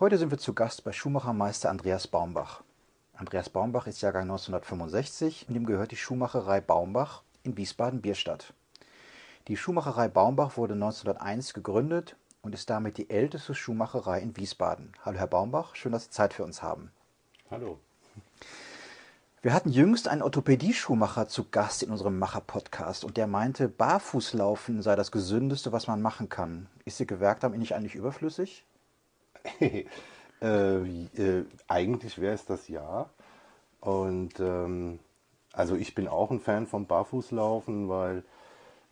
Heute sind wir zu Gast bei Schuhmachermeister Andreas Baumbach. Andreas Baumbach ist Jahrgang 1965 und ihm gehört die Schuhmacherei Baumbach in Wiesbaden-Bierstadt. Die Schuhmacherei Baumbach wurde 1901 gegründet und ist damit die älteste Schuhmacherei in Wiesbaden. Hallo Herr Baumbach, schön, dass Sie Zeit für uns haben. Hallo. Wir hatten jüngst einen Orthopädie-Schuhmacher zu Gast in unserem Macher-Podcast und der meinte, Barfußlaufen sei das Gesündeste, was man machen kann. Ist Ihr Gewerk damit nicht eigentlich überflüssig? äh, äh, eigentlich wäre es das ja. Und ähm, also ich bin auch ein Fan vom Barfußlaufen, weil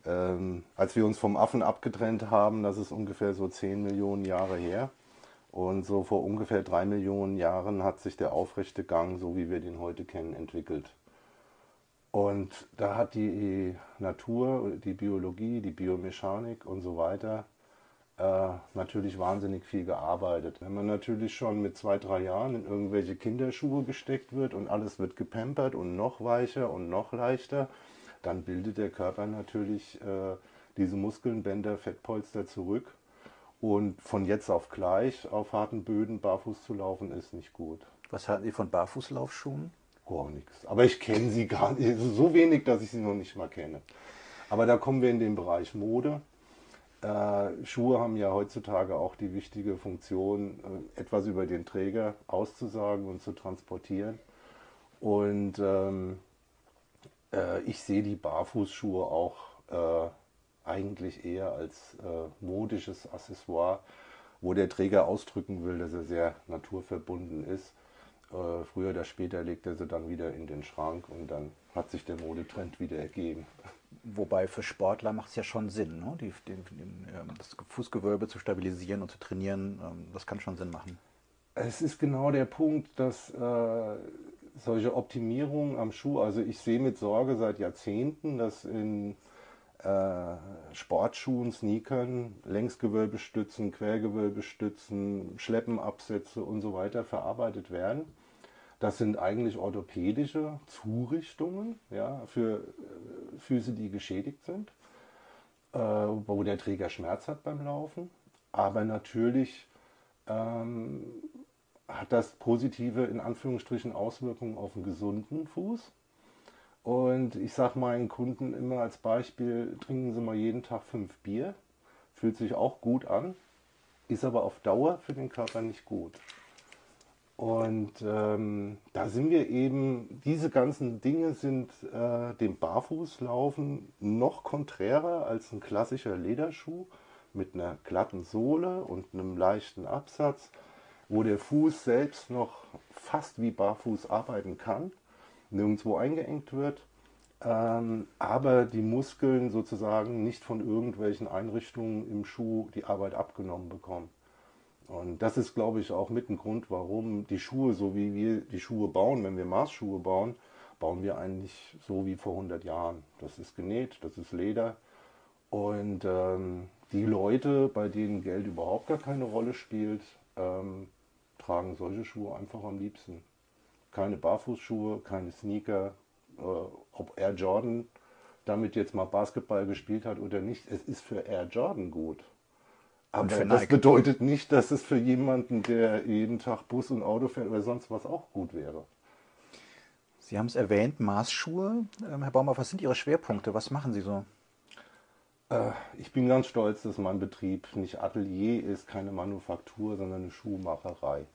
ähm, als wir uns vom Affen abgetrennt haben, das ist ungefähr so 10 Millionen Jahre her, und so vor ungefähr drei Millionen Jahren hat sich der aufrechte Gang, so wie wir den heute kennen, entwickelt. Und da hat die Natur, die Biologie, die Biomechanik und so weiter äh, natürlich wahnsinnig viel gearbeitet. Wenn man natürlich schon mit zwei, drei Jahren in irgendwelche Kinderschuhe gesteckt wird und alles wird gepampert und noch weicher und noch leichter, dann bildet der Körper natürlich äh, diese Muskeln, Bänder, Fettpolster zurück und von jetzt auf gleich auf harten Böden barfuß zu laufen, ist nicht gut. Was halten Sie von Barfußlaufschuhen? Gar nichts. Aber ich kenne sie gar nicht. So wenig, dass ich sie noch nicht mal kenne. Aber da kommen wir in den Bereich Mode. Äh, Schuhe haben ja heutzutage auch die wichtige Funktion, äh, etwas über den Träger auszusagen und zu transportieren. Und ähm, äh, ich sehe die Barfußschuhe auch äh, eigentlich eher als äh, modisches Accessoire, wo der Träger ausdrücken will, dass er sehr naturverbunden ist. Äh, früher oder später legt er sie dann wieder in den Schrank und dann hat sich der Modetrend wieder ergeben. Wobei für Sportler macht es ja schon Sinn, ne? die, den, den, ähm, das Fußgewölbe zu stabilisieren und zu trainieren, ähm, das kann schon Sinn machen. Es ist genau der Punkt, dass äh, solche Optimierungen am Schuh, also ich sehe mit Sorge seit Jahrzehnten, dass in äh, Sportschuhen, Sneakern, Längsgewölbestützen, Quergewölbestützen, Schleppenabsätze und so weiter verarbeitet werden. Das sind eigentlich orthopädische Zurichtungen ja, für äh, Füße, die geschädigt sind, äh, wo der Träger Schmerz hat beim Laufen. Aber natürlich ähm, hat das positive, in Anführungsstrichen, Auswirkungen auf einen gesunden Fuß. Und ich sage meinen Kunden immer als Beispiel, trinken Sie mal jeden Tag fünf Bier. Fühlt sich auch gut an, ist aber auf Dauer für den Körper nicht gut. Und ähm, da sind wir eben, diese ganzen Dinge sind äh, dem Barfußlaufen noch konträrer als ein klassischer Lederschuh mit einer glatten Sohle und einem leichten Absatz, wo der Fuß selbst noch fast wie barfuß arbeiten kann nirgendwo eingeengt wird, ähm, aber die Muskeln sozusagen nicht von irgendwelchen Einrichtungen im Schuh die Arbeit abgenommen bekommen. Und das ist, glaube ich, auch mit ein Grund, warum die Schuhe, so wie wir die Schuhe bauen, wenn wir Maßschuhe bauen, bauen wir eigentlich so wie vor 100 Jahren. Das ist genäht, das ist Leder. Und ähm, die Leute, bei denen Geld überhaupt gar keine Rolle spielt, ähm, tragen solche Schuhe einfach am liebsten keine Barfußschuhe, keine Sneaker, äh, ob Air Jordan damit jetzt mal Basketball gespielt hat oder nicht. Es ist für Air Jordan gut. Aber das bedeutet nicht, dass es für jemanden, der jeden Tag Bus und Auto fährt oder sonst was auch gut wäre. Sie haben es erwähnt, Maßschuhe. Ähm, Herr Baumer, was sind Ihre Schwerpunkte? Was machen Sie so? Äh, ich bin ganz stolz, dass mein Betrieb nicht Atelier ist, keine Manufaktur, sondern eine Schuhmacherei.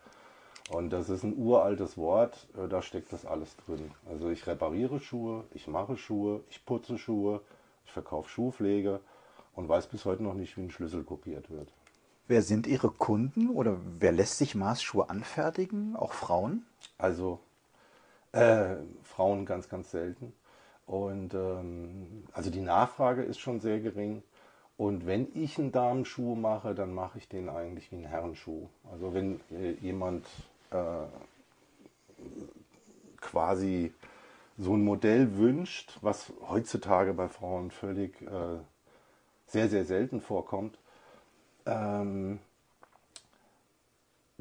Und das ist ein uraltes Wort, äh, da steckt das alles drin. Also ich repariere Schuhe, ich mache Schuhe, ich putze Schuhe, ich verkaufe Schuhpflege und weiß bis heute noch nicht, wie ein Schlüssel kopiert wird. Wer sind Ihre Kunden oder wer lässt sich Maßschuhe anfertigen? Auch Frauen? Also äh, Frauen ganz, ganz selten. Und ähm, also die Nachfrage ist schon sehr gering. Und wenn ich einen Damenschuh mache, dann mache ich den eigentlich wie einen Herrenschuh. Also wenn äh, jemand äh, quasi so ein Modell wünscht, was heutzutage bei Frauen völlig äh, sehr, sehr selten vorkommt, ähm,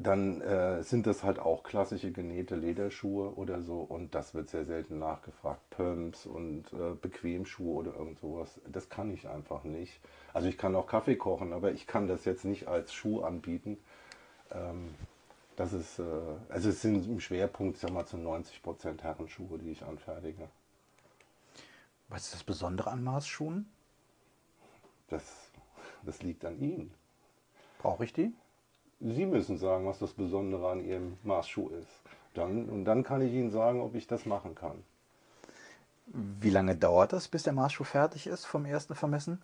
dann äh, sind das halt auch klassische genähte Lederschuhe oder so und das wird sehr selten nachgefragt. Pumps und äh, Bequemschuhe oder irgend sowas, das kann ich einfach nicht. Also ich kann auch Kaffee kochen, aber ich kann das jetzt nicht als Schuh anbieten. Ähm, Das ist, äh, also es sind im Schwerpunkt, sag mal, zu 90 Prozent Herrenschuhe, die ich anfertige. Was ist das Besondere an Maßschuhen? Das, das liegt an Ihnen. Brauche ich die? Sie müssen sagen, was das Besondere an Ihrem Maßschuh ist. Dann, und dann kann ich Ihnen sagen, ob ich das machen kann. Wie lange dauert das, bis der Maßschuh fertig ist vom ersten Vermessen?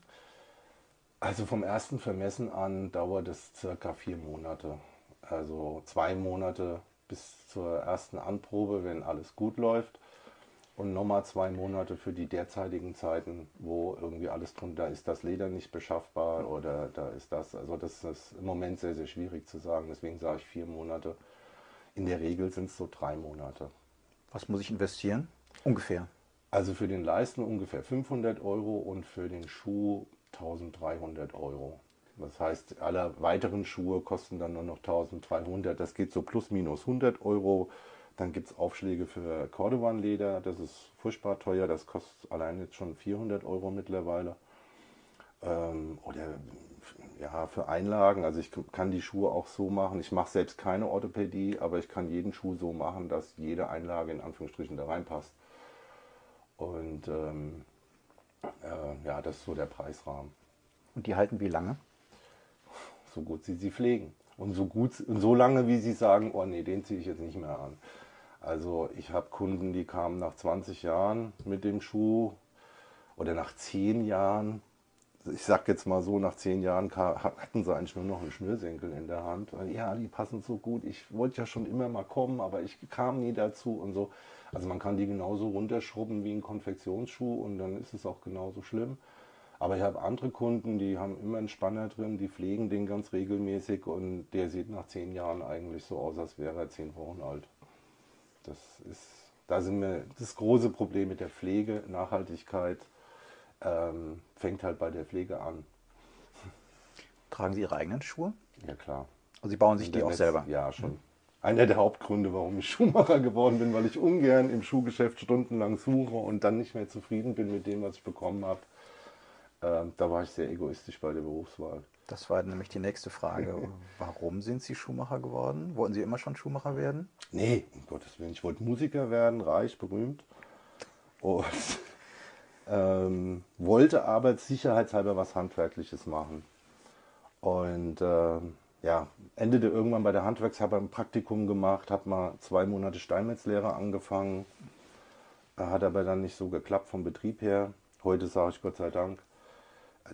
Also vom ersten Vermessen an dauert es circa vier Monate. Also zwei Monate bis zur ersten Anprobe, wenn alles gut läuft. Und nochmal zwei Monate für die derzeitigen Zeiten, wo irgendwie alles drunter ist, das Leder nicht beschaffbar oder da ist das. Also das ist im Moment sehr, sehr schwierig zu sagen. Deswegen sage ich vier Monate. In der Regel sind es so drei Monate. Was muss ich investieren? Ungefähr. Also für den Leisten ungefähr 500 Euro und für den Schuh 1300 Euro. Das heißt, alle weiteren Schuhe kosten dann nur noch 1300. Das geht so plus minus 100 Euro. Dann gibt es Aufschläge für Cordovan-Leder. Das ist furchtbar teuer. Das kostet allein jetzt schon 400 Euro mittlerweile. Ähm, oder ja, für Einlagen. Also ich kann die Schuhe auch so machen. Ich mache selbst keine Orthopädie, aber ich kann jeden Schuh so machen, dass jede Einlage in Anführungsstrichen da reinpasst. Und ähm, äh, ja, das ist so der Preisrahmen. Und die halten wie lange? So gut sie sie pflegen. Und so gut und so lange, wie sie sagen, oh nee, den ziehe ich jetzt nicht mehr an. Also ich habe Kunden, die kamen nach 20 Jahren mit dem Schuh oder nach 10 Jahren. Ich sag jetzt mal so, nach 10 Jahren hatten sie eigentlich nur noch einen Schnürsenkel in der Hand. Ja, die passen so gut. Ich wollte ja schon immer mal kommen, aber ich kam nie dazu und so. Also man kann die genauso runterschrubben wie ein Konfektionsschuh und dann ist es auch genauso schlimm. Aber ich habe andere Kunden, die haben immer einen Spanner drin, die pflegen den ganz regelmäßig und der sieht nach 10 Jahren eigentlich so aus, als wäre er 10 Wochen alt. Das ist, da sind wir, das große Problem mit der Pflege, Nachhaltigkeit, ähm, fängt halt bei der Pflege an. Tragen Sie Ihre eigenen Schuhe? Ja, klar. Also Sie bauen sich die auch Netz, selber? Ja, schon. Mhm. Einer der Hauptgründe, warum ich Schuhmacher geworden bin, weil ich ungern im Schuhgeschäft stundenlang suche und dann nicht mehr zufrieden bin mit dem, was ich bekommen habe. Ähm, da war ich sehr egoistisch bei der Berufswahl. Das war nämlich die nächste Frage. Warum sind Sie Schuhmacher geworden? Wollten Sie immer schon Schuhmacher werden? Nee, um Gottes Willen. Ich wollte Musiker werden, reich, berühmt. Und ähm, wollte aber sicherheitshalber was Handwerkliches machen. Und ähm, ja, endete irgendwann bei der Handwerkshaber ein Praktikum gemacht, habe mal zwei Monate Steinmetzlehre angefangen. Hat aber dann nicht so geklappt vom Betrieb her. Heute sage ich Gott sei Dank,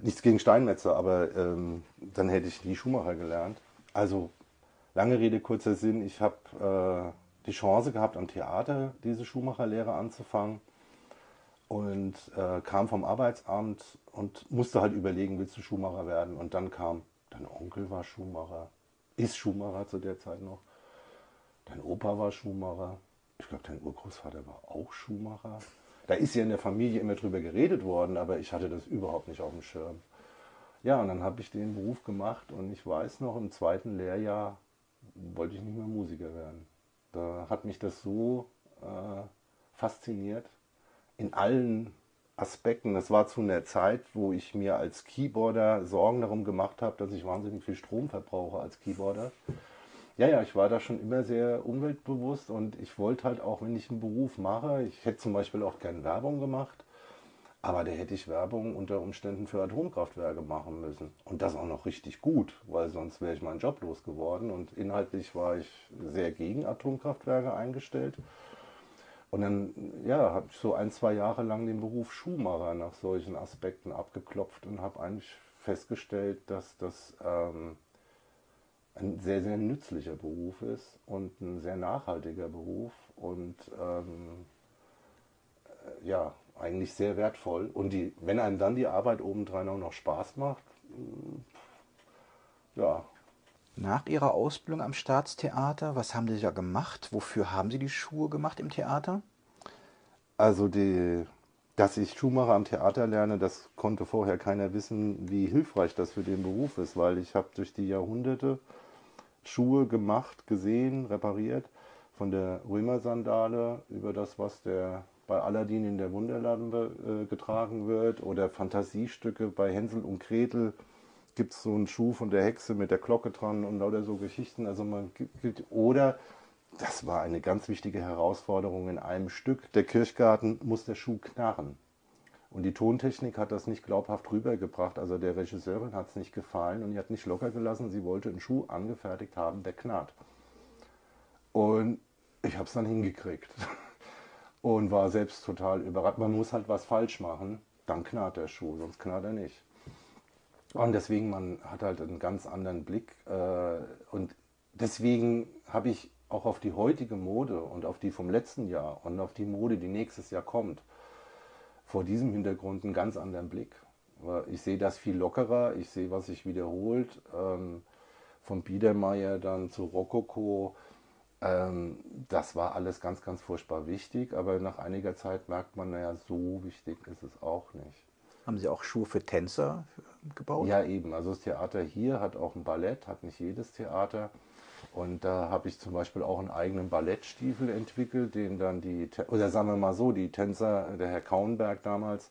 nichts gegen Steinmetzer, aber ähm, dann hätte ich nie Schuhmacher gelernt. Also lange Rede, kurzer Sinn, ich habe äh, die Chance gehabt, am Theater diese Schuhmacherlehre anzufangen und äh, kam vom Arbeitsamt und musste halt überlegen, willst du Schuhmacher werden? Und dann kam, dein Onkel war Schuhmacher, ist Schuhmacher zu der Zeit noch, dein Opa war Schuhmacher, ich glaube, dein Urgroßvater war auch Schuhmacher. Da ist ja in der Familie immer drüber geredet worden, aber ich hatte das überhaupt nicht auf dem Schirm. Ja, und dann habe ich den Beruf gemacht und ich weiß noch, im zweiten Lehrjahr wollte ich nicht mehr Musiker werden. Da hat mich das so äh, fasziniert in allen Aspekten. Das war zu einer Zeit, wo ich mir als Keyboarder Sorgen darum gemacht habe, dass ich wahnsinnig viel Strom verbrauche als Keyboarder. Ja, ja, ich war da schon immer sehr umweltbewusst und ich wollte halt auch, wenn ich einen Beruf mache, ich hätte zum Beispiel auch gerne Werbung gemacht, aber da hätte ich Werbung unter Umständen für Atomkraftwerke machen müssen. Und das auch noch richtig gut, weil sonst wäre ich meinen Job losgeworden. Und inhaltlich war ich sehr gegen Atomkraftwerke eingestellt. Und dann ja, habe ich so ein, zwei Jahre lang den Beruf Schuhmacher nach solchen Aspekten abgeklopft und habe eigentlich festgestellt, dass das ähm, ein sehr, sehr nützlicher Beruf ist und ein sehr nachhaltiger Beruf und ähm, äh, ja, eigentlich sehr wertvoll. Und die, wenn einem dann die Arbeit obendrein auch noch Spaß macht, mm, ja. Nach Ihrer Ausbildung am Staatstheater, was haben Sie da gemacht? Wofür haben Sie die Schuhe gemacht im Theater? Also die, dass ich Schuhmacher am Theater lerne, das konnte vorher keiner wissen, wie hilfreich das für den Beruf ist, weil ich habe durch die Jahrhunderte Schuhe gemacht, gesehen, repariert, von der Römersandale über das, was der bei Aladdin in der Wunderlampe äh, getragen wird oder Fantasiestücke bei Hänsel und Gretel gibt es so einen Schuh von der Hexe mit der Glocke dran und oder so Geschichten. Also man gibt, oder das war eine ganz wichtige Herausforderung in einem Stück. Der Kirchgarten muss der Schuh knarren. Und die Tontechnik hat das nicht glaubhaft rübergebracht. Also der Regisseurin hat es nicht gefallen und die hat nicht locker gelassen. Sie wollte einen Schuh angefertigt haben, der knarrt. Und ich habe es dann hingekriegt. Und war selbst total überrascht. Man muss halt was falsch machen, dann knarrt der Schuh, sonst knarrt er nicht. Und deswegen, man hat halt einen ganz anderen Blick. Äh, und deswegen habe ich auch auf die heutige Mode und auf die vom letzten Jahr und auf die Mode, die nächstes Jahr kommt, vor diesem Hintergrund einen ganz anderen Blick. Ich sehe das viel lockerer, ich sehe, was sich wiederholt. Ähm, vom Biedermeier dann zu Rokoko. Ähm, das war alles ganz, ganz furchtbar wichtig, aber nach einiger Zeit merkt man, naja, so wichtig ist es auch nicht. Haben Sie auch Schuhe für Tänzer gebaut? Ja, eben. Also das Theater hier hat auch ein Ballett, hat nicht jedes Theater. Und da habe ich zum Beispiel auch einen eigenen Ballettstiefel entwickelt, den dann die, oder sagen wir mal so, die Tänzer, der Herr Kauenberg damals,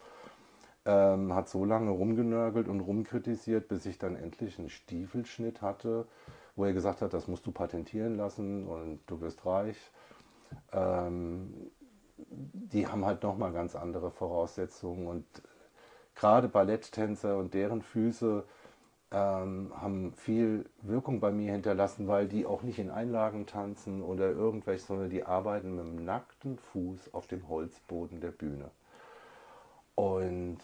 ähm, hat so lange rumgenörgelt und rumkritisiert, bis ich dann endlich einen Stiefelschnitt hatte, wo er gesagt hat, das musst du patentieren lassen und du wirst reich. Ähm, die haben halt nochmal ganz andere Voraussetzungen und gerade Balletttänzer und deren Füße ähm, haben viel Wirkung bei mir hinterlassen, weil die auch nicht in Einlagen tanzen oder irgendwelche, sondern die arbeiten mit dem nackten Fuß auf dem Holzboden der Bühne. Und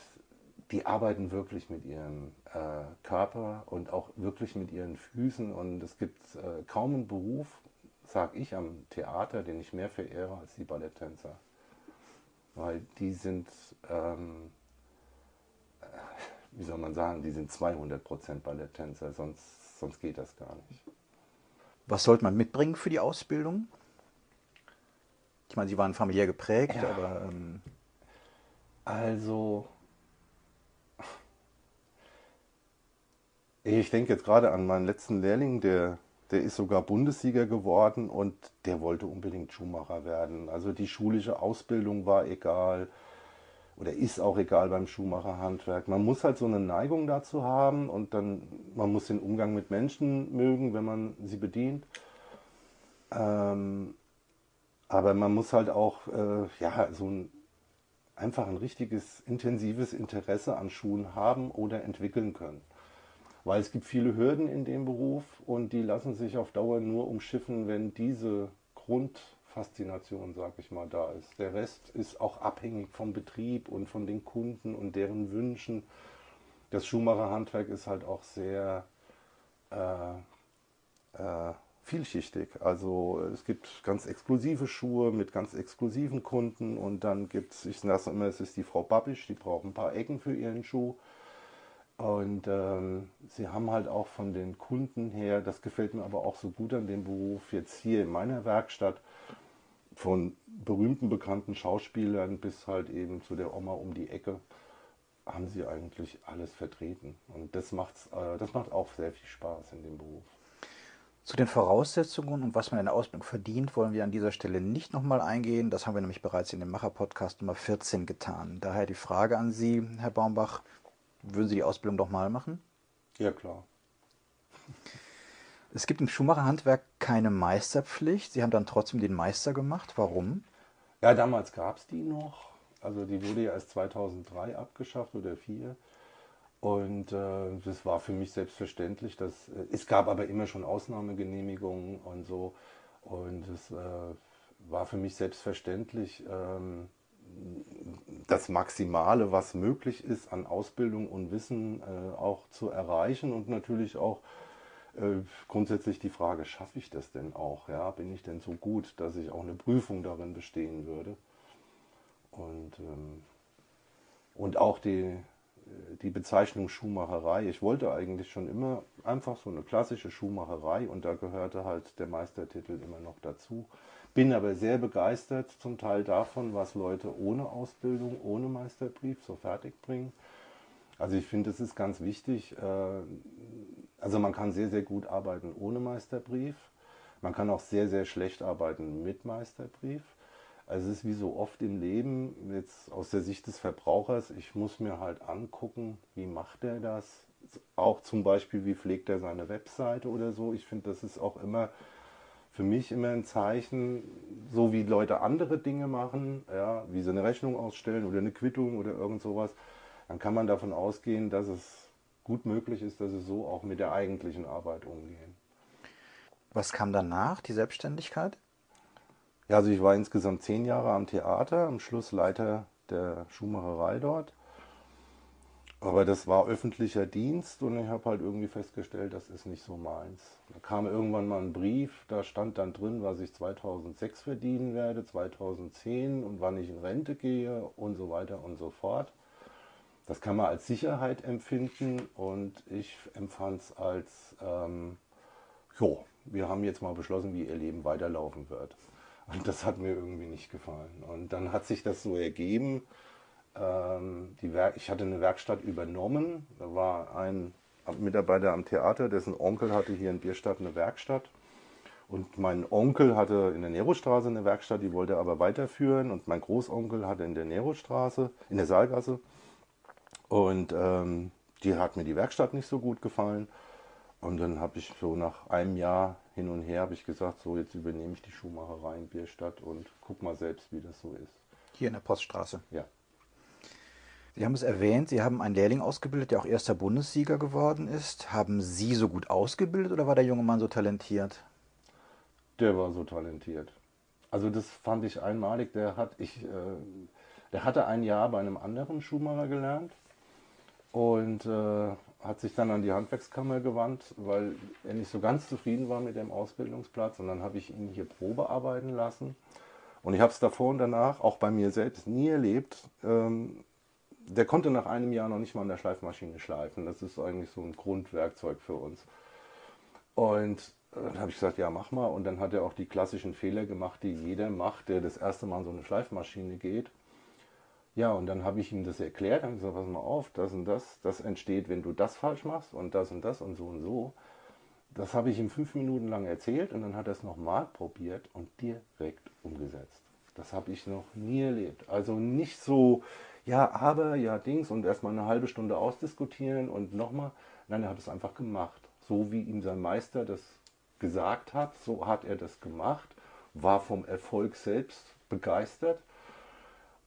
die arbeiten wirklich mit ihrem äh, Körper und auch wirklich mit ihren Füßen. Und es gibt äh, kaum einen Beruf, sag ich, am Theater, den ich mehr verehre als die Balletttänzer. Weil die sind ähm, wie soll man sagen, die sind 200% Balletttänzer, sonst, sonst geht das gar nicht. Was sollte man mitbringen für die Ausbildung? Ich meine, Sie waren familiär geprägt, ja. aber. Ähm also. Ich denke jetzt gerade an meinen letzten Lehrling, der, der ist sogar Bundessieger geworden und der wollte unbedingt Schuhmacher werden. Also die schulische Ausbildung war egal oder ist auch egal beim Schuhmacherhandwerk. Man muss halt so eine Neigung dazu haben und dann, man muss den Umgang mit Menschen mögen, wenn man sie bedient. Ähm, aber man muss halt auch, äh, ja, so ein, einfach ein richtiges, intensives Interesse an Schuhen haben oder entwickeln können. Weil es gibt viele Hürden in dem Beruf und die lassen sich auf Dauer nur umschiffen, wenn diese Grund Faszination, sag ich mal, da ist. Der Rest ist auch abhängig vom Betrieb und von den Kunden und deren Wünschen. Das Schuhmacherhandwerk ist halt auch sehr äh, äh, vielschichtig. Also es gibt ganz exklusive Schuhe mit ganz exklusiven Kunden und dann gibt es, ich sage immer, es ist die Frau Babisch, die braucht ein paar Ecken für ihren Schuh. Und ähm, sie haben halt auch von den Kunden her, das gefällt mir aber auch so gut an dem Beruf, jetzt hier in meiner Werkstatt, von berühmten, bekannten Schauspielern bis halt eben zu der Oma um die Ecke haben sie eigentlich alles vertreten. Und das, macht's, äh, das macht auch sehr viel Spaß in dem Beruf. Zu den Voraussetzungen und was man in der Ausbildung verdient, wollen wir an dieser Stelle nicht nochmal eingehen. Das haben wir nämlich bereits in dem Macher-Podcast Nummer 14 getan. Daher die Frage an Sie, Herr Baumbach, würden Sie die Ausbildung doch mal machen? Ja, klar. Es gibt im Schuhmacherhandwerk keine Meisterpflicht. Sie haben dann trotzdem den Meister gemacht. Warum? Ja, damals gab es die noch. Also die wurde ja erst 2003 abgeschafft oder 2004. Und äh, das war für mich selbstverständlich. Dass, äh, es gab aber immer schon Ausnahmegenehmigungen und so. Und es äh, war für mich selbstverständlich, ähm, das Maximale, was möglich ist an Ausbildung und Wissen äh, auch zu erreichen und natürlich auch äh, grundsätzlich die Frage, schaffe ich das denn auch? Ja? Bin ich denn so gut, dass ich auch eine Prüfung darin bestehen würde? Und, ähm, und auch die, äh, die Bezeichnung Schuhmacherei. Ich wollte eigentlich schon immer einfach so eine klassische Schuhmacherei und da gehörte halt der Meistertitel immer noch dazu. Bin aber sehr begeistert zum Teil davon, was Leute ohne Ausbildung, ohne Meisterbrief so fertig bringen. Also ich finde, es ist ganz wichtig, äh, also man kann sehr, sehr gut arbeiten ohne Meisterbrief. Man kann auch sehr, sehr schlecht arbeiten mit Meisterbrief. Also es ist wie so oft im Leben, jetzt aus der Sicht des Verbrauchers, ich muss mir halt angucken, wie macht er das, auch zum Beispiel, wie pflegt er seine Webseite oder so. Ich finde, das ist auch immer für mich immer ein Zeichen, so wie Leute andere Dinge machen, ja, wie sie eine Rechnung ausstellen oder eine Quittung oder irgend sowas, dann kann man davon ausgehen, dass es gut möglich ist, dass sie so auch mit der eigentlichen Arbeit umgehen. Was kam danach, die Selbstständigkeit? Ja, also ich war insgesamt zehn Jahre am Theater, am Schluss Leiter der Schuhmacherei dort. Aber das war öffentlicher Dienst und ich habe halt irgendwie festgestellt, das ist nicht so meins. Da kam irgendwann mal ein Brief, da stand dann drin, was ich 2006 verdienen werde, 2010 und wann ich in Rente gehe und so weiter und so fort. Das kann man als Sicherheit empfinden und ich empfand es als, ähm, jo, wir haben jetzt mal beschlossen, wie ihr Leben weiterlaufen wird. Und das hat mir irgendwie nicht gefallen. Und dann hat sich das so ergeben, ähm, die ich hatte eine Werkstatt übernommen. Da war ein Mitarbeiter am Theater, dessen Onkel hatte hier in Bierstadt eine Werkstatt. Und mein Onkel hatte in der Nerostraße eine Werkstatt, die wollte er aber weiterführen. Und mein Großonkel hatte in der Nerostraße, in der Saalgasse. Und ähm, die hat mir die Werkstatt nicht so gut gefallen. Und dann habe ich so nach einem Jahr hin und her ich gesagt, so jetzt übernehme ich die Schuhmacherei in Bierstadt und guck mal selbst, wie das so ist. Hier in der Poststraße. Ja. Sie haben es erwähnt, Sie haben einen Lehrling ausgebildet, der auch erster Bundessieger geworden ist. Haben Sie so gut ausgebildet oder war der junge Mann so talentiert? Der war so talentiert. Also das fand ich einmalig. Der hat ich, äh, der hatte ein Jahr bei einem anderen Schuhmacher gelernt und äh, hat sich dann an die Handwerkskammer gewandt, weil er nicht so ganz zufrieden war mit dem Ausbildungsplatz. Und dann habe ich ihn hier Probe arbeiten lassen. Und ich habe es davor und danach auch bei mir selbst nie erlebt, ähm, der konnte nach einem Jahr noch nicht mal an der Schleifmaschine schleifen. Das ist eigentlich so ein Grundwerkzeug für uns. Und äh, dann habe ich gesagt, ja, mach mal. Und dann hat er auch die klassischen Fehler gemacht, die jeder macht, der das erste Mal an so eine Schleifmaschine geht. Ja, und dann habe ich ihm das erklärt, habe gesagt, pass mal auf, das und das, das entsteht, wenn du das falsch machst und das und das und so und so. Das habe ich ihm fünf Minuten lang erzählt und dann hat er es nochmal probiert und direkt umgesetzt. Das habe ich noch nie erlebt. Also nicht so, ja, aber, ja, Dings und erstmal eine halbe Stunde ausdiskutieren und nochmal. Nein, er hat es einfach gemacht. So wie ihm sein Meister das gesagt hat, so hat er das gemacht, war vom Erfolg selbst begeistert.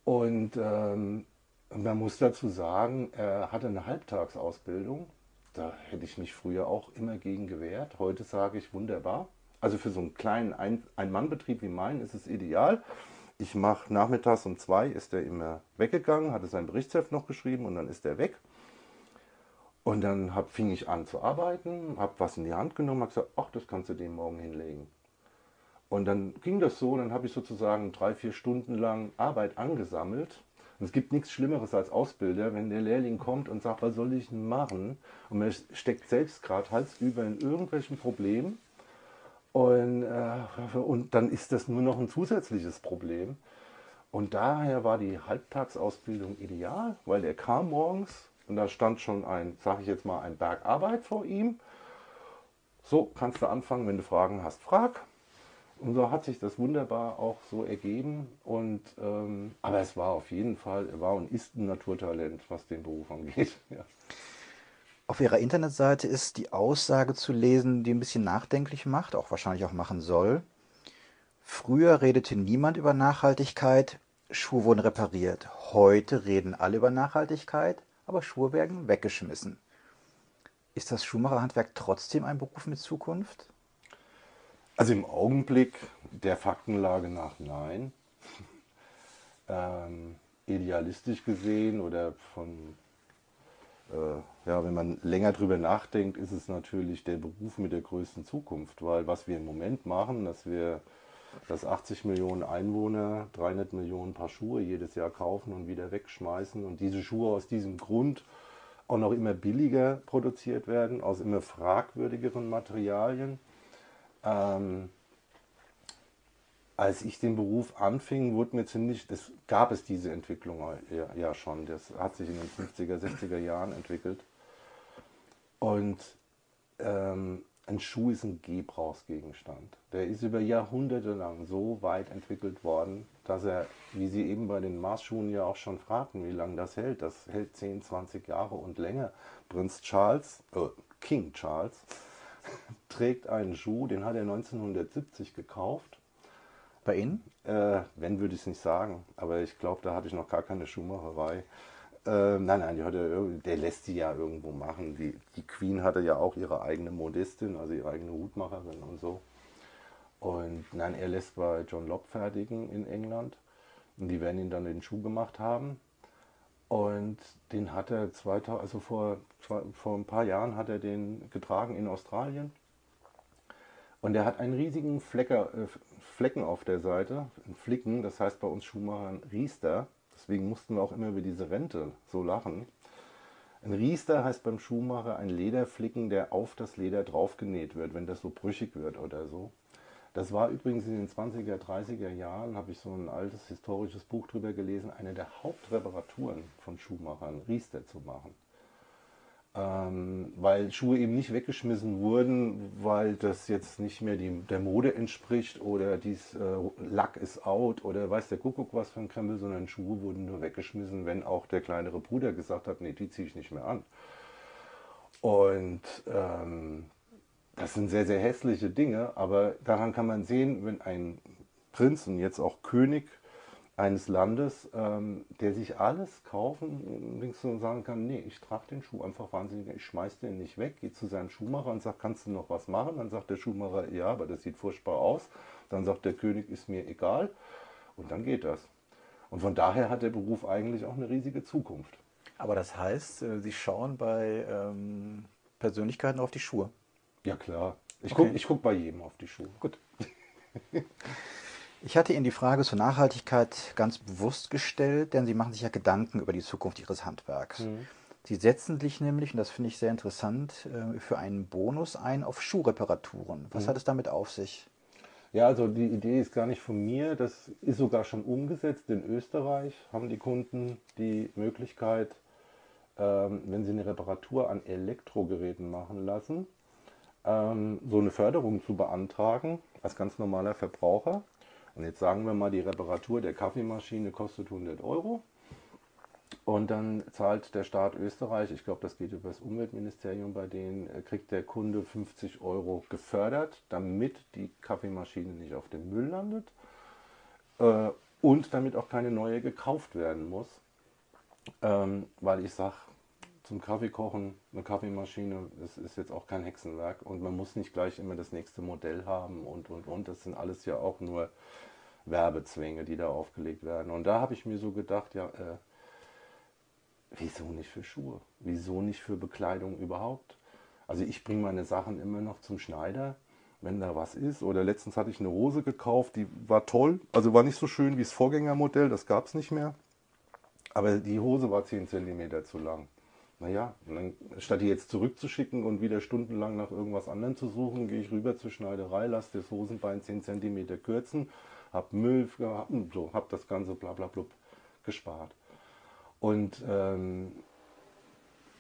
Und ähm, man muss dazu sagen, er hatte eine Halbtagsausbildung. Da hätte ich mich früher auch immer gegen gewehrt. Heute sage ich wunderbar. Also für so einen kleinen Ein-Mann-Betrieb wie meinen ist es ideal ich mache nachmittags um zwei, ist er immer weggegangen, hatte sein Berichtsheft noch geschrieben und dann ist er weg. Und dann hab, fing ich an zu arbeiten, habe was in die Hand genommen, habe gesagt, ach, das kannst du dem morgen hinlegen. Und dann ging das so, dann habe ich sozusagen drei, vier Stunden lang Arbeit angesammelt. Und es gibt nichts Schlimmeres als Ausbilder, wenn der Lehrling kommt und sagt, was soll ich denn machen? Und man steckt selbst gerade Hals über in irgendwelchen Problemen und, äh, und dann ist das nur noch ein zusätzliches Problem. Und daher war die Halbtagsausbildung ideal, weil der kam morgens und da stand schon ein, sage ich jetzt mal, ein Berg Arbeit vor ihm. So kannst du anfangen, wenn du Fragen hast, frag. Und so hat sich das wunderbar auch so ergeben. Und, ähm, aber es war auf jeden Fall, war und ist ein Naturtalent, was den Beruf angeht. Ja. Auf Ihrer Internetseite ist die Aussage zu lesen, die ein bisschen nachdenklich macht, auch wahrscheinlich auch machen soll. Früher redete niemand über Nachhaltigkeit, Schuhe wurden repariert. Heute reden alle über Nachhaltigkeit, aber Schuhe werden weggeschmissen. Ist das Schuhmacherhandwerk trotzdem ein Beruf mit Zukunft? Also im Augenblick der Faktenlage nach nein. ähm, idealistisch gesehen oder von äh, ja, wenn man länger drüber nachdenkt, ist es natürlich der Beruf mit der größten Zukunft, weil was wir im Moment machen, dass wir dass 80 Millionen Einwohner 300 Millionen Paar Schuhe jedes Jahr kaufen und wieder wegschmeißen und diese Schuhe aus diesem Grund auch noch immer billiger produziert werden, aus immer fragwürdigeren Materialien. Ähm, als ich den Beruf anfing, wurde mir ziemlich, das gab es diese Entwicklung ja, ja, schon. Das hat sich in den 50er, 60er Jahren entwickelt. Und ähm, ein Schuh ist ein Gebrauchsgegenstand. Der ist über Jahrhunderte lang so weit entwickelt worden, dass er, wie Sie eben bei den Maßschuhen ja auch schon fragten, wie lange das hält. Das hält 10, 20 Jahre und länger. Prinz Charles, äh, King Charles, trägt einen Schuh, den hat er 1970 gekauft. Bei Ihnen? Äh, wenn würde ich es nicht sagen, aber ich glaube, da hatte ich noch gar keine Schuhmacherei. Äh, nein, nein, hatte, der lässt die ja irgendwo machen. Die, die Queen hatte ja auch ihre eigene Modistin, also ihre eigene Hutmacherin und so. Und nein, er lässt bei John Lobb fertigen in England. Und die werden ihn dann den Schuh gemacht haben. Und den hat er 2000, also vor, vor ein paar Jahren hat er den getragen in Australien. Und er hat einen riesigen Flecker, äh, Flecken auf der Seite, ein Flicken, das heißt bei uns Schuhmachern Riester. Deswegen mussten wir auch immer über diese Rente so lachen. Ein Riester heißt beim Schuhmacher ein Lederflicken, der auf das Leder draufgenäht wird, wenn das so brüchig wird oder so. Das war übrigens in den 20er, 30er Jahren, habe ich so ein altes historisches Buch drüber gelesen, eine der Hauptreparaturen von Schuhmachern, Riester zu machen ähm, weil Schuhe eben nicht weggeschmissen wurden, weil das jetzt nicht mehr die, der Mode entspricht oder dies äh, Lack ist out oder weiß der Kuckuck was für ein Krempel, sondern Schuhe wurden nur weggeschmissen, wenn auch der kleinere Bruder gesagt hat, nee, die ziehe ich nicht mehr an. Und ähm, das sind sehr, sehr hässliche Dinge, aber daran kann man sehen, wenn ein Prinz und jetzt auch König eines Landes, ähm, der sich alles kaufen und sagen kann, nee, ich trage den Schuh einfach wahnsinnig, ich schmeiß den nicht weg, gehe zu seinem Schuhmacher und sagt, kannst du noch was machen? Dann sagt der Schuhmacher, ja, aber das sieht furchtbar aus. Dann sagt der König, ist mir egal. Und dann geht das. Und von daher hat der Beruf eigentlich auch eine riesige Zukunft. Aber das heißt, äh, Sie schauen bei ähm, Persönlichkeiten auf die Schuhe? Ja, klar. Ich okay. gucke guck bei jedem auf die Schuhe. Gut. Ich hatte Ihnen die Frage zur Nachhaltigkeit ganz bewusst gestellt, denn Sie machen sich ja Gedanken über die Zukunft Ihres Handwerks. Mhm. Sie setzen sich nämlich, und das finde ich sehr interessant, äh, für einen Bonus ein auf Schuhreparaturen. Was mhm. hat es damit auf sich? Ja, also die Idee ist gar nicht von mir, das ist sogar schon umgesetzt. In Österreich haben die Kunden die Möglichkeit, ähm, wenn sie eine Reparatur an Elektrogeräten machen lassen, ähm, so eine Förderung zu beantragen als ganz normaler Verbraucher. Und jetzt sagen wir mal, die Reparatur der Kaffeemaschine kostet 100 Euro. Und dann zahlt der Staat Österreich, ich glaube, das geht über das Umweltministerium bei denen, äh, kriegt der Kunde 50 Euro gefördert, damit die Kaffeemaschine nicht auf dem Müll landet äh, und damit auch keine neue gekauft werden muss. Ähm, weil ich sage, zum Kaffee kochen, eine Kaffeemaschine, das ist jetzt auch kein Hexenwerk und man muss nicht gleich immer das nächste Modell haben und und und. Das sind alles ja auch nur Werbezwänge, die da aufgelegt werden. Und da habe ich mir so gedacht, ja, äh, wieso nicht für Schuhe? Wieso nicht für Bekleidung überhaupt? Also ich bringe meine Sachen immer noch zum Schneider, wenn da was ist. Oder letztens hatte ich eine Hose gekauft, die war toll, also war nicht so schön wie das Vorgängermodell, das gab es nicht mehr. Aber die Hose war 10 cm zu lang. Naja, dann, statt die jetzt zurückzuschicken und wieder stundenlang nach irgendwas anderem zu suchen, gehe ich rüber zur Schneiderei, lasse das Hosenbein 10 cm kürzen habe Müll gehabt und so, habe das Ganze bla bla blub gespart. Und ähm,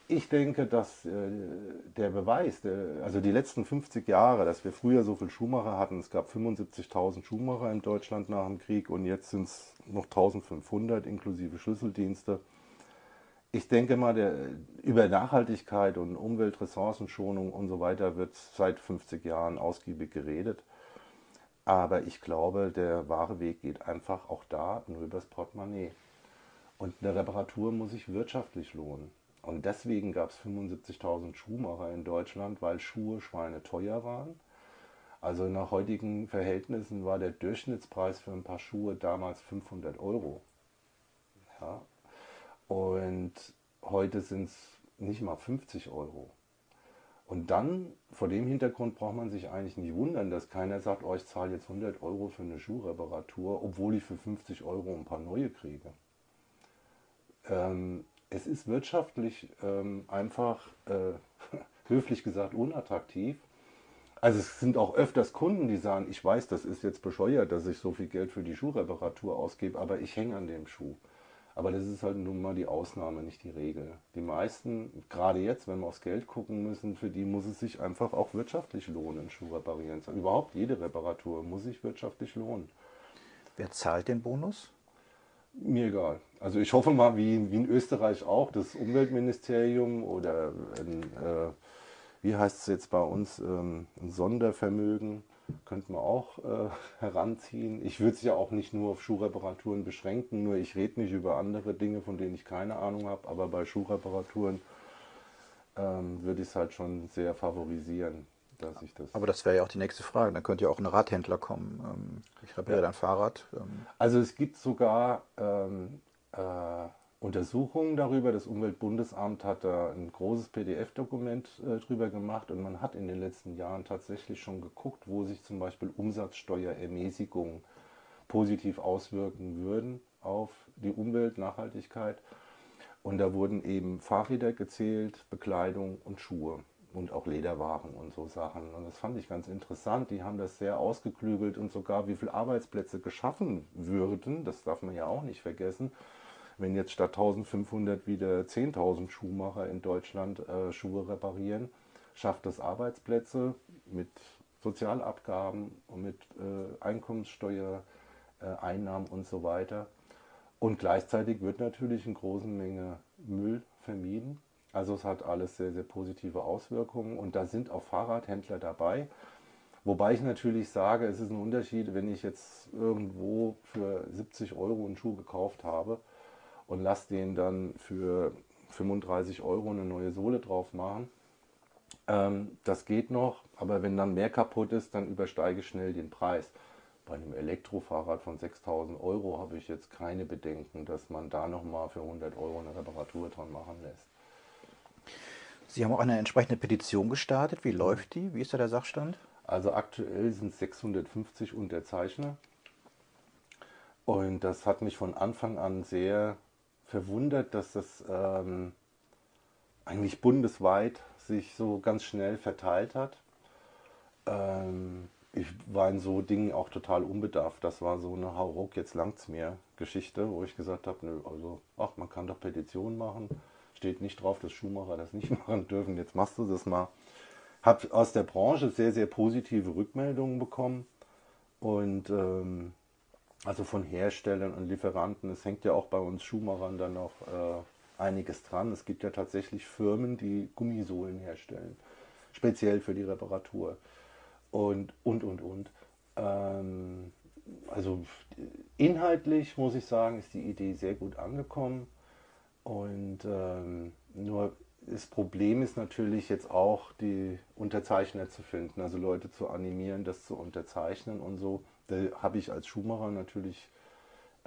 ich denke, dass äh, der Beweis, der, also die letzten 50 Jahre, dass wir früher so viele Schuhmacher hatten, es gab 75.000 Schuhmacher in Deutschland nach dem Krieg und jetzt sind es noch 1500 inklusive Schlüsseldienste. Ich denke mal, der, über Nachhaltigkeit und Umweltressourcenschonung und so weiter wird seit 50 Jahren ausgiebig geredet. Aber ich glaube, der wahre Weg geht einfach auch da nur übers Portemonnaie. Und eine Reparatur muss sich wirtschaftlich lohnen. Und deswegen gab es 75.000 Schuhmacher in Deutschland, weil Schuhe Schweine teuer waren. Also nach heutigen Verhältnissen war der Durchschnittspreis für ein paar Schuhe damals 500 Euro. Ja. Und heute sind es nicht mal 50 Euro. Und dann, vor dem Hintergrund braucht man sich eigentlich nicht wundern, dass keiner sagt, oh, ich zahle jetzt 100 Euro für eine Schuhreparatur, obwohl ich für 50 Euro ein paar neue kriege. Ähm, es ist wirtschaftlich ähm, einfach, äh, höflich gesagt, unattraktiv. Also es sind auch öfters Kunden, die sagen, ich weiß, das ist jetzt bescheuert, dass ich so viel Geld für die Schuhreparatur ausgebe, aber ich hänge an dem Schuh. Aber das ist halt nun mal die Ausnahme, nicht die Regel. Die meisten, gerade jetzt, wenn wir aufs Geld gucken müssen, für die muss es sich einfach auch wirtschaftlich lohnen, Schuh reparieren. Überhaupt jede Reparatur muss sich wirtschaftlich lohnen. Wer zahlt den Bonus? Mir egal. Also ich hoffe mal, wie, wie in Österreich auch, das Umweltministerium oder ein, äh, wie heißt es jetzt bei uns, ähm, ein Sondervermögen könnte man auch äh, heranziehen. Ich würde es ja auch nicht nur auf Schuhreparaturen beschränken, nur ich rede nicht über andere Dinge, von denen ich keine Ahnung habe, aber bei Schuhreparaturen ähm, würde ich es halt schon sehr favorisieren. Dass ich das aber das wäre ja auch die nächste Frage. Dann könnte ja auch ein Radhändler kommen. Ähm, ich repariere ja. dein Fahrrad. Ähm. Also es gibt sogar ähm, äh, Untersuchungen darüber. Das Umweltbundesamt hat da ein großes PDF-Dokument äh, drüber gemacht und man hat in den letzten Jahren tatsächlich schon geguckt, wo sich zum Beispiel Umsatzsteuerermäßigungen positiv auswirken würden auf die Umwelt, Nachhaltigkeit. Und da wurden eben Fahrräder gezählt, Bekleidung und Schuhe und auch Lederwaren und so Sachen. Und das fand ich ganz interessant. Die haben das sehr ausgeklügelt und sogar wie viele Arbeitsplätze geschaffen würden, das darf man ja auch nicht vergessen, wenn jetzt statt 1500 wieder 10.000 Schuhmacher in Deutschland äh, Schuhe reparieren, schafft das Arbeitsplätze mit Sozialabgaben und mit äh, Einkommenssteuer, äh, und so weiter. Und gleichzeitig wird natürlich eine große Menge Müll vermieden. Also es hat alles sehr, sehr positive Auswirkungen und da sind auch Fahrradhändler dabei. Wobei ich natürlich sage, es ist ein Unterschied, wenn ich jetzt irgendwo für 70 Euro einen Schuh gekauft habe und lasse den dann für 35 Euro eine neue Sohle drauf machen. Ähm, das geht noch, aber wenn dann mehr kaputt ist, dann übersteige ich schnell den Preis. Bei einem Elektrofahrrad von 6000 Euro habe ich jetzt keine Bedenken, dass man da nochmal für 100 Euro eine Reparatur dran machen lässt. Sie haben auch eine entsprechende Petition gestartet. Wie läuft die? Wie ist da der Sachstand? Also aktuell sind es 650 Unterzeichner. Und das hat mich von Anfang an sehr verwundert, dass das ähm, eigentlich bundesweit sich so ganz schnell verteilt hat. Ähm, ich war in so Dingen auch total unbedarft. Das war so eine Hauruck, jetzt langt's mir Geschichte, wo ich gesagt habe, nö, also, ach, man kann doch Petitionen machen. Steht nicht drauf, dass Schuhmacher das nicht machen dürfen. Jetzt machst du das mal. Habe aus der Branche sehr, sehr positive Rückmeldungen bekommen. Und ähm, also von Herstellern und Lieferanten. Es hängt ja auch bei uns Schuhmachern dann noch äh, einiges dran. Es gibt ja tatsächlich Firmen, die Gummisohlen herstellen, speziell für die Reparatur. Und, und, und, und. Ähm, also inhaltlich muss ich sagen, ist die Idee sehr gut angekommen. Und ähm, nur das Problem ist natürlich jetzt auch, die Unterzeichner zu finden, also Leute zu animieren, das zu unterzeichnen und so. Da habe ich als Schuhmacher natürlich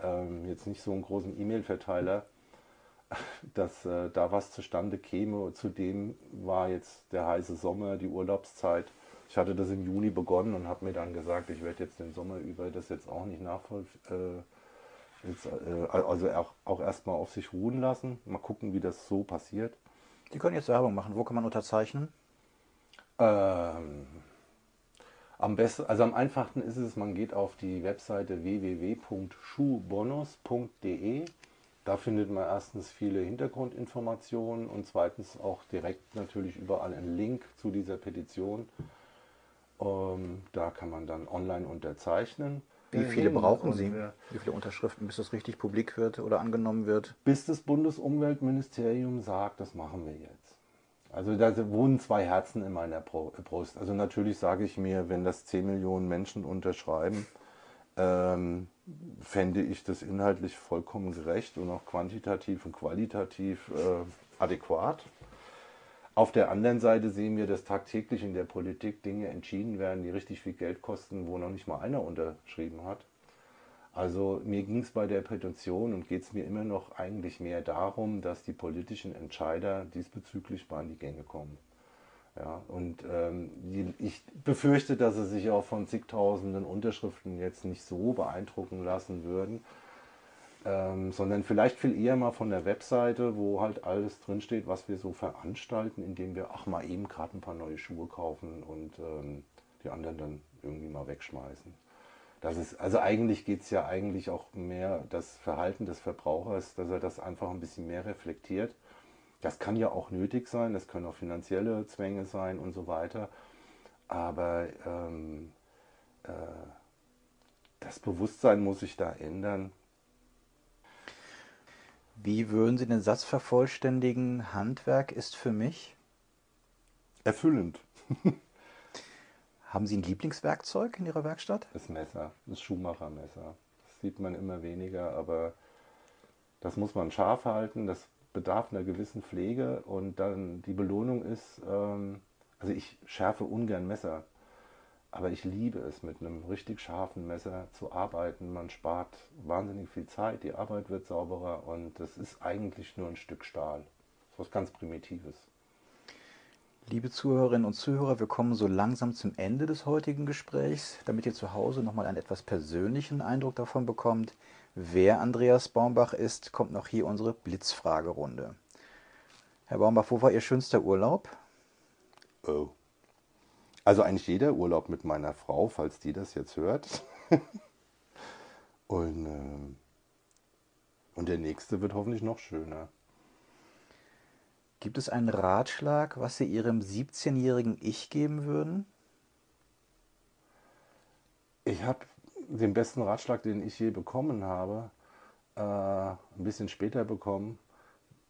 ähm, jetzt nicht so einen großen E-Mail-Verteiler, dass äh, da was zustande käme. Zudem war jetzt der heiße Sommer, die Urlaubszeit. Ich hatte das im Juni begonnen und habe mir dann gesagt, ich werde jetzt den Sommer über das jetzt auch nicht nachvollziehen. Äh, äh, also auch, auch erstmal auf sich ruhen lassen. Mal gucken, wie das so passiert. Sie können jetzt Werbung machen. Wo kann man unterzeichnen? Ähm, am besten, also am einfachsten ist es, man geht auf die Webseite www.schuhbonus.de. Da findet man erstens viele Hintergrundinformationen und zweitens auch direkt natürlich überall einen Link zu dieser Petition. Ähm, da kann man dann online unterzeichnen. Wie viele brauchen Sie? Wie viele Unterschriften, bis das richtig publik wird oder angenommen wird? Bis das Bundesumweltministerium sagt, das machen wir jetzt. Also da wohnen zwei Herzen in meiner Brust. Also natürlich sage ich mir, wenn das 10 Millionen Menschen unterschreiben, ähm, fände ich das inhaltlich vollkommen gerecht und auch quantitativ und qualitativ äh, adäquat. Auf der anderen Seite sehen wir, dass tagtäglich in der Politik Dinge entschieden werden, die richtig viel Geld kosten, wo noch nicht mal einer unterschrieben hat. Also mir ging es bei der Petition und geht es mir immer noch eigentlich mehr darum, dass die politischen Entscheider diesbezüglich mal in die Gänge kommen. Ja, und ähm, ich befürchte, dass sie sich auch von zigtausenden Unterschriften jetzt nicht so beeindrucken lassen würden, ähm, sondern vielleicht viel eher mal von der Webseite, wo halt alles drinsteht, was wir so veranstalten, indem wir auch mal eben gerade ein paar neue Schuhe kaufen und ähm, die anderen dann irgendwie mal wegschmeißen. Das ist, also eigentlich geht es ja eigentlich auch mehr das Verhalten des Verbrauchers, dass er das einfach ein bisschen mehr reflektiert. Das kann ja auch nötig sein, das können auch finanzielle Zwänge sein und so weiter. Aber ähm, äh, das Bewusstsein muss sich da ändern. Wie würden Sie den Satz vervollständigen? Handwerk ist für mich erfüllend. Haben Sie ein Lieblingswerkzeug in Ihrer Werkstatt? Das Messer, das Schuhmachermesser. Das sieht man immer weniger, aber das muss man scharf halten, das bedarf einer gewissen Pflege und dann die Belohnung ist, ähm, also ich schärfe ungern Messer, aber ich liebe es, mit einem richtig scharfen Messer zu arbeiten. Man spart wahnsinnig viel Zeit, die Arbeit wird sauberer und das ist eigentlich nur ein Stück Stahl. Das ist was ganz Primitives. Liebe Zuhörerinnen und Zuhörer, wir kommen so langsam zum Ende des heutigen Gesprächs, damit ihr zu Hause nochmal einen etwas persönlichen Eindruck davon bekommt, wer Andreas Baumbach ist, kommt noch hier unsere Blitzfragerunde. Herr Baumbach, wo war Ihr schönster Urlaub? Oh. Also eigentlich jeder Urlaub mit meiner Frau, falls die das jetzt hört. und, äh, und der nächste wird hoffentlich noch schöner. Gibt es einen Ratschlag, was Sie Ihrem 17-jährigen Ich geben würden? Ich habe den besten Ratschlag, den ich je bekommen habe, äh, ein bisschen später bekommen.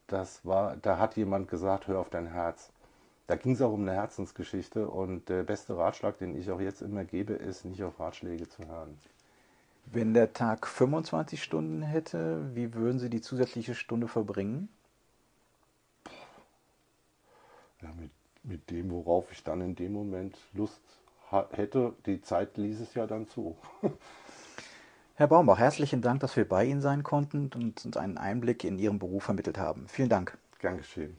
Das war, da hat jemand gesagt, hör auf dein Herz. Da ging es auch um eine Herzensgeschichte und der beste Ratschlag, den ich auch jetzt immer gebe, ist, nicht auf Ratschläge zu hören. Wenn der Tag 25 Stunden hätte, wie würden Sie die zusätzliche Stunde verbringen? ja, mit, mit dem, worauf ich dann in dem Moment Lust hätte. Die Zeit ließ es ja dann zu. Herr Baumbach, herzlichen Dank, dass wir bei Ihnen sein konnten und uns einen Einblick in Ihren Beruf vermittelt haben. Vielen Dank. Gern geschehen.